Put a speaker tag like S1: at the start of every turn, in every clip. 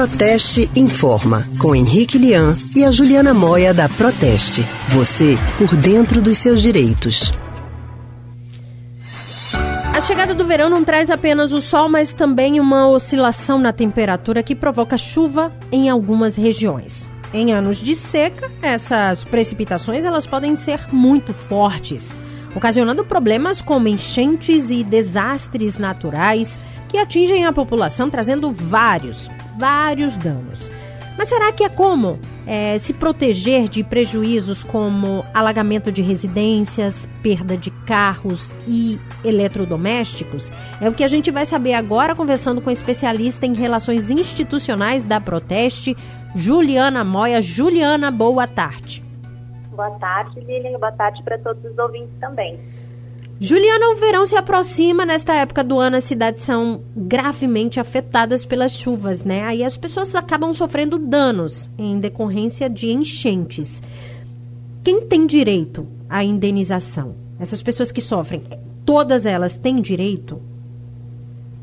S1: Proteste Informa, com Henrique Lian e a Juliana Moia da Proteste. Você por dentro dos seus direitos.
S2: A chegada do verão não traz apenas o sol, mas também uma oscilação na temperatura que provoca chuva em algumas regiões. Em anos de seca, essas precipitações elas podem ser muito fortes, ocasionando problemas como enchentes e desastres naturais que atingem a população, trazendo vários, vários danos. Mas será que é como é, se proteger de prejuízos como alagamento de residências, perda de carros e eletrodomésticos? É o que a gente vai saber agora conversando com especialista em relações institucionais da Proteste, Juliana Moia. Juliana, boa tarde.
S3: Boa tarde, Lilian, boa tarde para todos os ouvintes também.
S2: Juliana, o verão se aproxima. Nesta época do ano, as cidades são gravemente afetadas pelas chuvas, né? Aí as pessoas acabam sofrendo danos em decorrência de enchentes. Quem tem direito à indenização? Essas pessoas que sofrem, todas elas têm direito?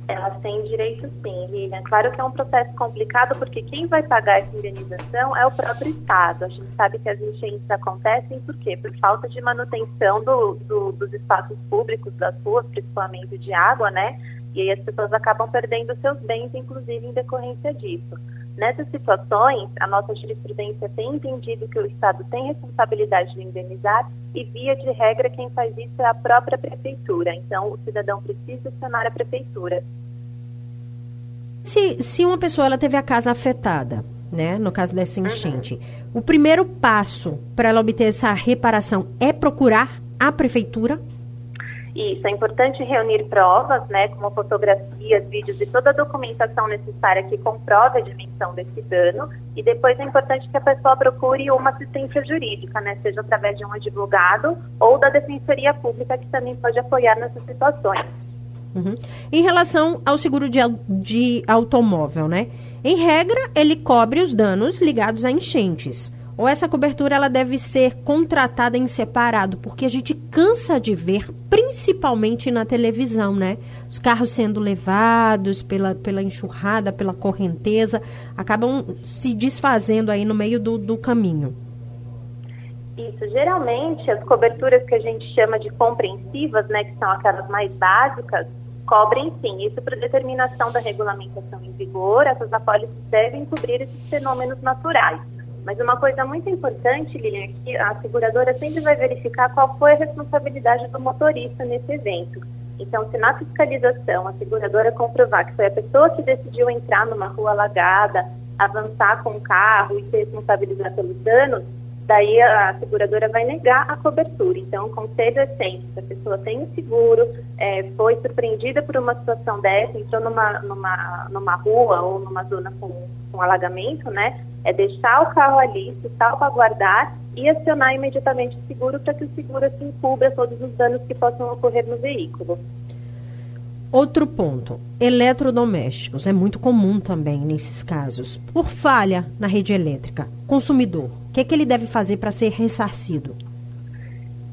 S3: Elas têm direito sim, Lilian. Claro que é um processo complicado, porque quem vai pagar essa indenização é o próprio Estado. A gente sabe que as enchentes acontecem por quê? Por falta de manutenção do, do, dos espaços públicos, das ruas, principalmente de água, né? E aí as pessoas acabam perdendo seus bens, inclusive em decorrência disso. Nessas situações, a nossa jurisprudência tem entendido que o Estado tem responsabilidade de indenizar e, via de regra, quem faz isso é a própria prefeitura. Então, o cidadão precisa acionar a prefeitura.
S2: Se, se uma pessoa ela teve a casa afetada, né, no caso dessa enchente, uhum. o primeiro passo para ela obter essa reparação é procurar a prefeitura?
S3: Isso, é importante reunir provas, né, como fotografias, vídeos e toda a documentação necessária que comprove a dimensão desse dano. E depois é importante que a pessoa procure uma assistência jurídica, né, seja através de um advogado ou da defensoria pública, que também pode apoiar nessas situações.
S2: Uhum. Em relação ao seguro de, de automóvel, né? Em regra, ele cobre os danos ligados a enchentes ou essa cobertura ela deve ser contratada em separado, porque a gente cansa de ver, principalmente na televisão, né? Os carros sendo levados pela, pela enxurrada, pela correnteza, acabam se desfazendo aí no meio do, do caminho.
S3: Isso, geralmente as coberturas que a gente chama de compreensivas, né, que são aquelas mais básicas, cobrem sim. Isso por determinação da regulamentação em vigor, essas apólices devem cobrir esses fenômenos naturais. Mas uma coisa muito importante, Lilian, é que a seguradora sempre vai verificar qual foi a responsabilidade do motorista nesse evento. Então, se na fiscalização a seguradora comprovar que foi a pessoa que decidiu entrar numa rua alagada, avançar com o carro e se responsabilizar pelos danos, daí a seguradora vai negar a cobertura. Então, o conselho é sempre, se a pessoa tem um seguro, é, foi surpreendida por uma situação dessa, entrou numa, numa, numa rua ou numa zona com, com alagamento, né, é deixar o carro ali, se salvaguardar e acionar imediatamente o seguro para que o seguro assim cubra todos os danos que possam ocorrer no veículo.
S2: Outro ponto, eletrodomésticos. É muito comum também nesses casos. Por falha na rede elétrica, consumidor, o que, é que ele deve fazer para ser ressarcido?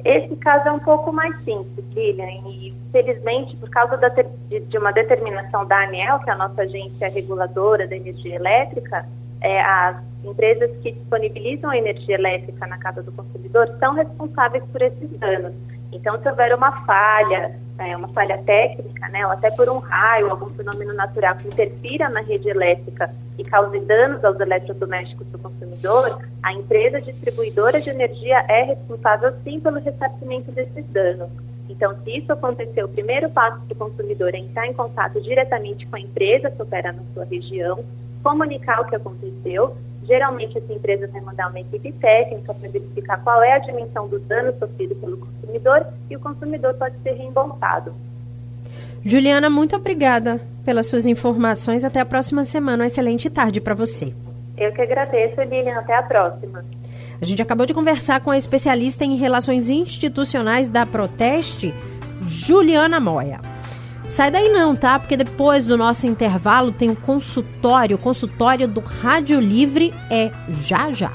S3: Esse caso é um pouco mais simples, Lilian, e felizmente, por causa de, de, uma determinação da ANEL, que é a nossa agência reguladora da energia elétrica, é, as empresas que disponibilizam a energia elétrica na casa do consumidor são responsáveis por esses danos. Então, se houver uma falha, é, uma falha técnica, né, ou até por um raio, algum fenômeno natural que interfira na rede elétrica e cause danos aos eletrodomésticos do consumidor, a empresa distribuidora de energia é responsável sim pelo ressarcimento desses danos. Então, se isso acontecer, o primeiro passo para o consumidor é entrar em contato diretamente com a empresa que opera na sua região, comunicar o que aconteceu. Geralmente, essa empresa vai mandar uma equipe técnica para verificar qual é a dimensão do dano sofrido pelo consumidor e o consumidor pode ser reembolsado.
S2: Juliana, muito obrigada pelas suas informações. Até a próxima semana. Uma excelente tarde para você.
S3: Eu que agradeço, Lilian. Até a próxima.
S2: A gente acabou de conversar com a especialista em relações institucionais da Proteste, Juliana Moia. Sai daí não, tá? Porque depois do nosso intervalo tem o consultório. O consultório do Rádio Livre é já já.